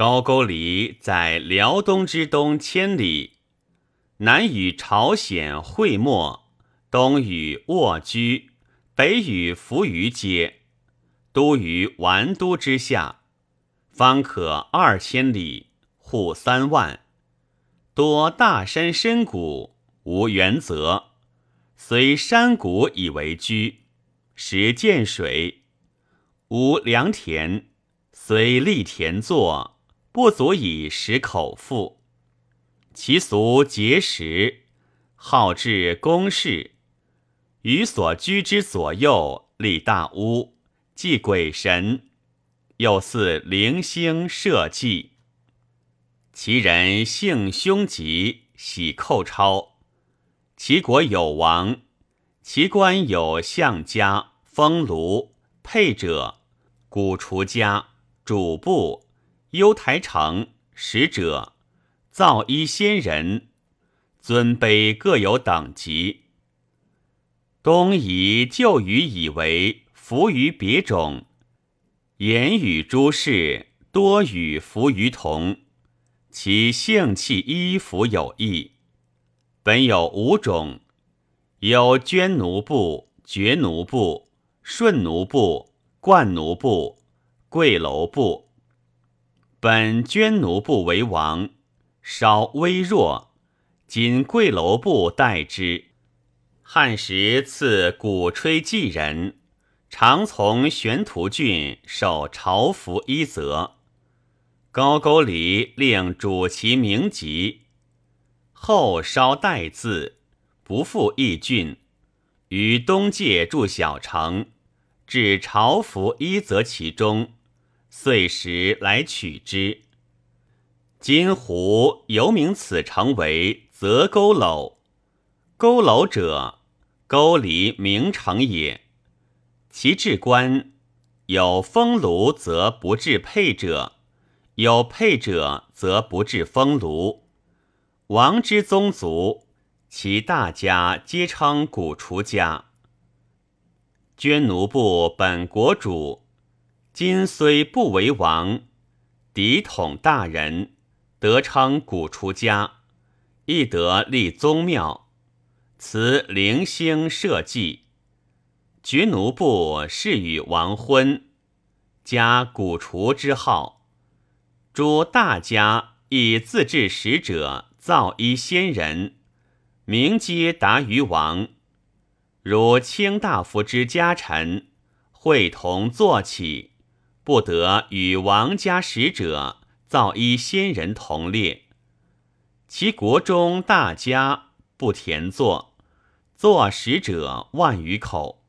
高句丽在辽东之东千里，南与朝鲜会漠，东与沃居，北与扶余接，都于完都之下，方可二千里，户三万，多大山深谷，无原则，虽山谷以为居，实见水，无良田，虽立田作。不足以食口腹，其俗节食，好治公事。于所居之左右立大屋，祭鬼神，又祀灵星社稷。其人性凶极，喜寇超。其国有王，其官有相家、封庐、配者、古厨家、主簿。幽台城使者，造衣仙人，尊卑各有等级。东夷旧语以为服于别种，言语诸事多与服于同，其性气衣服有异。本有五种，有捐奴部、绝奴部、顺奴部、冠奴部、贵楼部。本捐奴部为王，稍微弱，今贵楼部代之。汉时赐鼓吹祭人，常从玄图郡守朝服一则。高句丽令主其名籍，后稍代字，不复义郡。于东界筑小城，置朝服一则其中。遂时来取之。今胡犹名此城为泽沟楼。沟楼者，沟离名城也。其治官有封炉则不治配者，有配者则不治封炉。王之宗族，其大家皆称古厨家。捐奴部本国主。今虽不为王，嫡统大人，得称古出家，亦得立宗庙，辞灵星社稷。绝奴部是与王婚，加古厨之号。诸大家以自治使者，造一仙人，名皆达于王。如卿大夫之家臣，会同坐起。不得与王家使者造一仙人同列，其国中大家不田作，作使者万余口，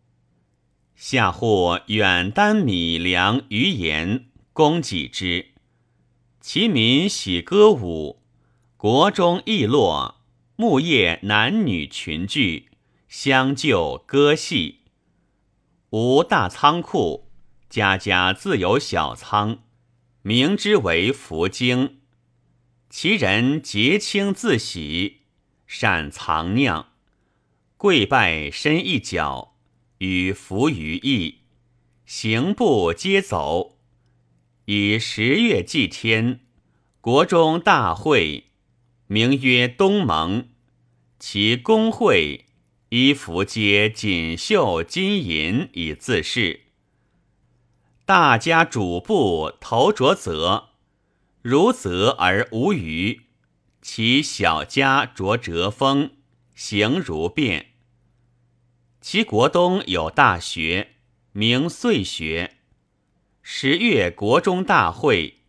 下户远担米粮于盐供给之。其民喜歌舞，国中亦落，木业男女群聚，相就歌戏，无大仓库。家家自有小仓，名之为福经。其人节清自喜，善藏酿，跪拜伸一脚，与福于意，行步皆走。以十月祭天，国中大会，名曰东盟。其公会衣服皆锦绣金银以自饰。大家主部头着泽，如泽而无余；其小家着折风，形如变。其国东有大学，名岁学。十月国中大会，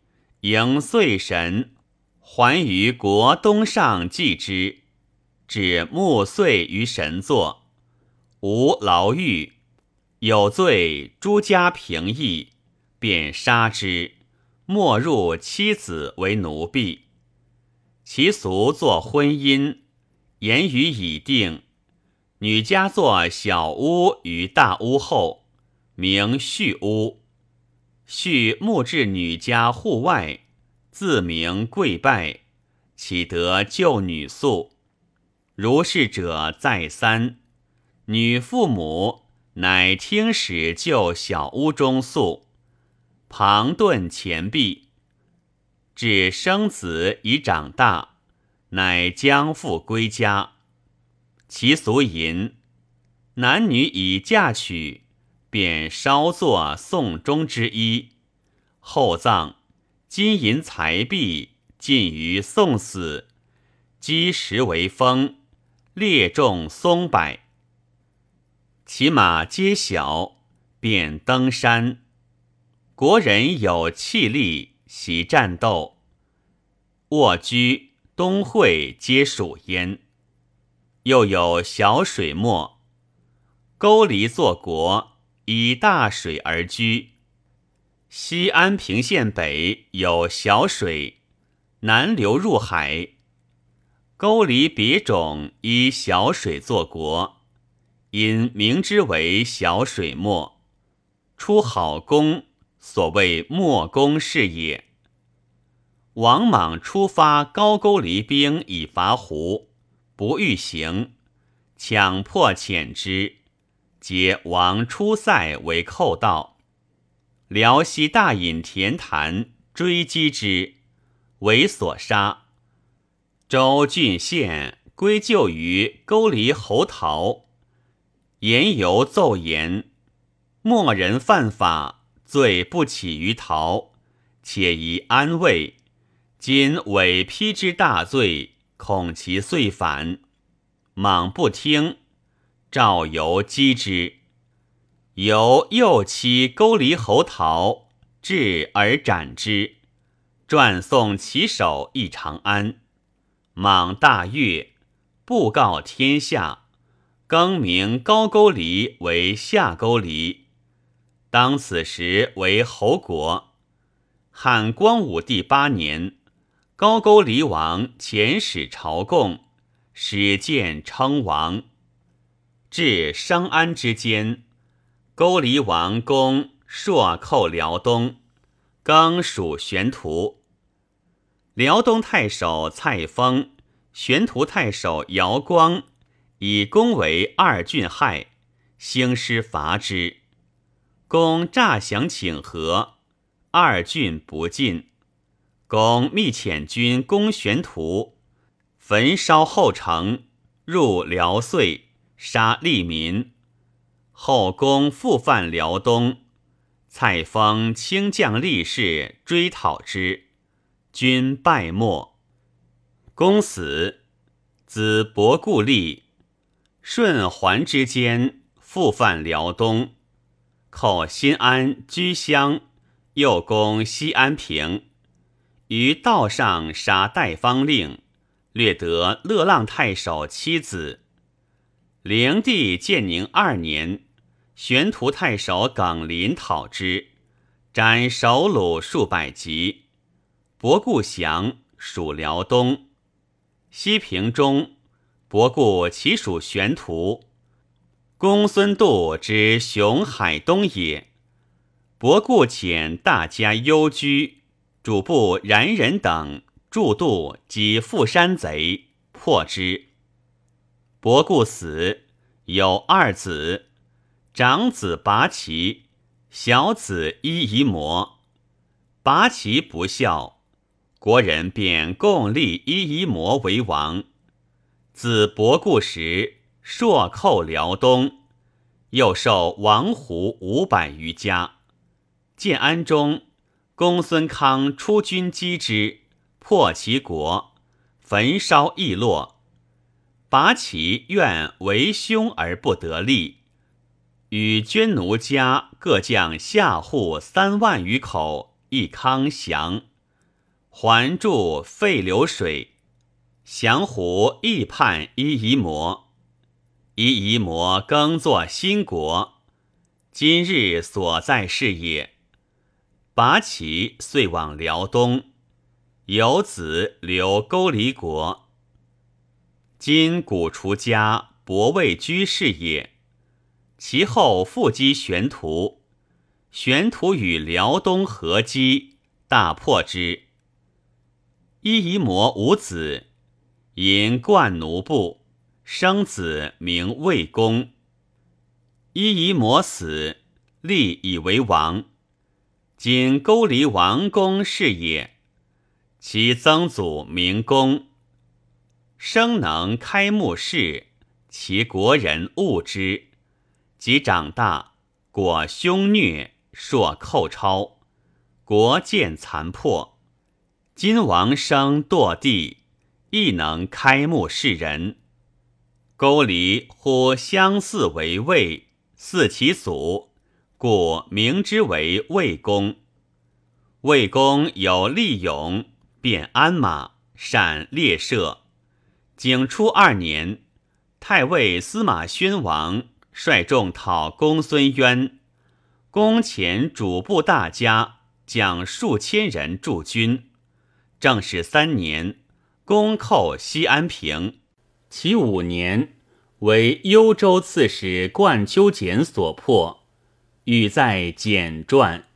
迎岁神，还于国东上祭之，指暮岁于神座，无牢狱。有罪，诸家平议，便杀之，没入妻子为奴婢。其俗作婚姻，言语已定。女家作小屋于大屋后，名续屋。续木至女家户外，自名跪拜，岂得救女宿？如是者再三，女父母。乃听使就小屋中宿，旁盾前壁。至生子已长大，乃将复归家。其俗淫，男女已嫁娶，便稍作送终之衣，厚葬，金银财币尽于送死，积石为封，列众松柏，其马皆小，便登山。国人有气力，习战斗，卧居东会皆属焉。又有小水墨，沟离作国，以大水而居。西安平县北有小水，南流入海。沟离别种以小水作国，因名之为小水墨。出好功，所谓墨功是也。王莽出发高句离兵以伐胡。不欲行，强迫遣之，皆王出塞为寇盗。辽西大隐田坛追击之，为所杀。周郡县归咎于勾离侯陶，言犹奏言：莫人犯法，罪不起于逃，且宜安慰。今委批之大罪。恐其遂反，莽不听，赵游击之。由右妻勾离侯陶，至而斩之，传送其首诣长安。莽大悦，布告天下，更名高句丽为下勾离。当此时为侯国。汉光武帝八年。高句丽王遣使朝贡，使见称王。至商安之间，勾离王公朔寇辽东，更属玄图。辽东太守蔡丰、玄图太守姚光以公为二郡害，兴师伐之。公诈降请和，二郡不进。公密遣军攻玄图，焚烧后城，入辽遂，杀利民。后公复犯辽东，蔡丰轻将力士追讨之，军败没。公死，子伯固立。顺桓之间，复犯辽东，寇新安、居乡，又攻西安平。于道上杀代方令，掠得乐浪太守妻子。灵帝建宁二年，玄图太守耿林讨之，斩首虏数百级。伯固降，属辽东。西平中，伯固其属玄图。公孙度之雄海东也。伯固遣大家幽居。主簿冉人等助渡及富山贼，破之。伯固死，有二子，长子拔齐，小子伊夷摩。拔齐不孝，国人便共立伊夷摩为王。子伯固时，朔寇辽东，又受王胡五百余家。建安中。公孙康出军击之，破其国，焚烧邑落。拔其愿为兄而不得利，与捐奴家各将下户三万余口，一康降。还筑废流水，降胡亦叛伊夷摩，伊夷摩更作新国，今日所在是也。拔其遂往辽东，有子留勾离国。今古除家伯位居士也。其后复击玄图，玄图与辽东合击，大破之。伊夷摩无子，因冠奴部，生子名魏公。伊夷摩死，立以为王。今勾离王公是也，其曾祖名公，生能开幕式，其国人恶之。及长大，果凶虐，硕寇超，国见残破。今王生堕地，亦能开幕示人。勾离呼相似为魏，似其祖，故名之为魏公。魏公有力勇，便鞍马，善猎射。景初二年，太尉司马宣王。率众讨公孙渊，公遣主簿大家将数千人驻军。正始三年，攻寇西安平。其五年，为幽州刺史冠丘俭所破。欲在简传。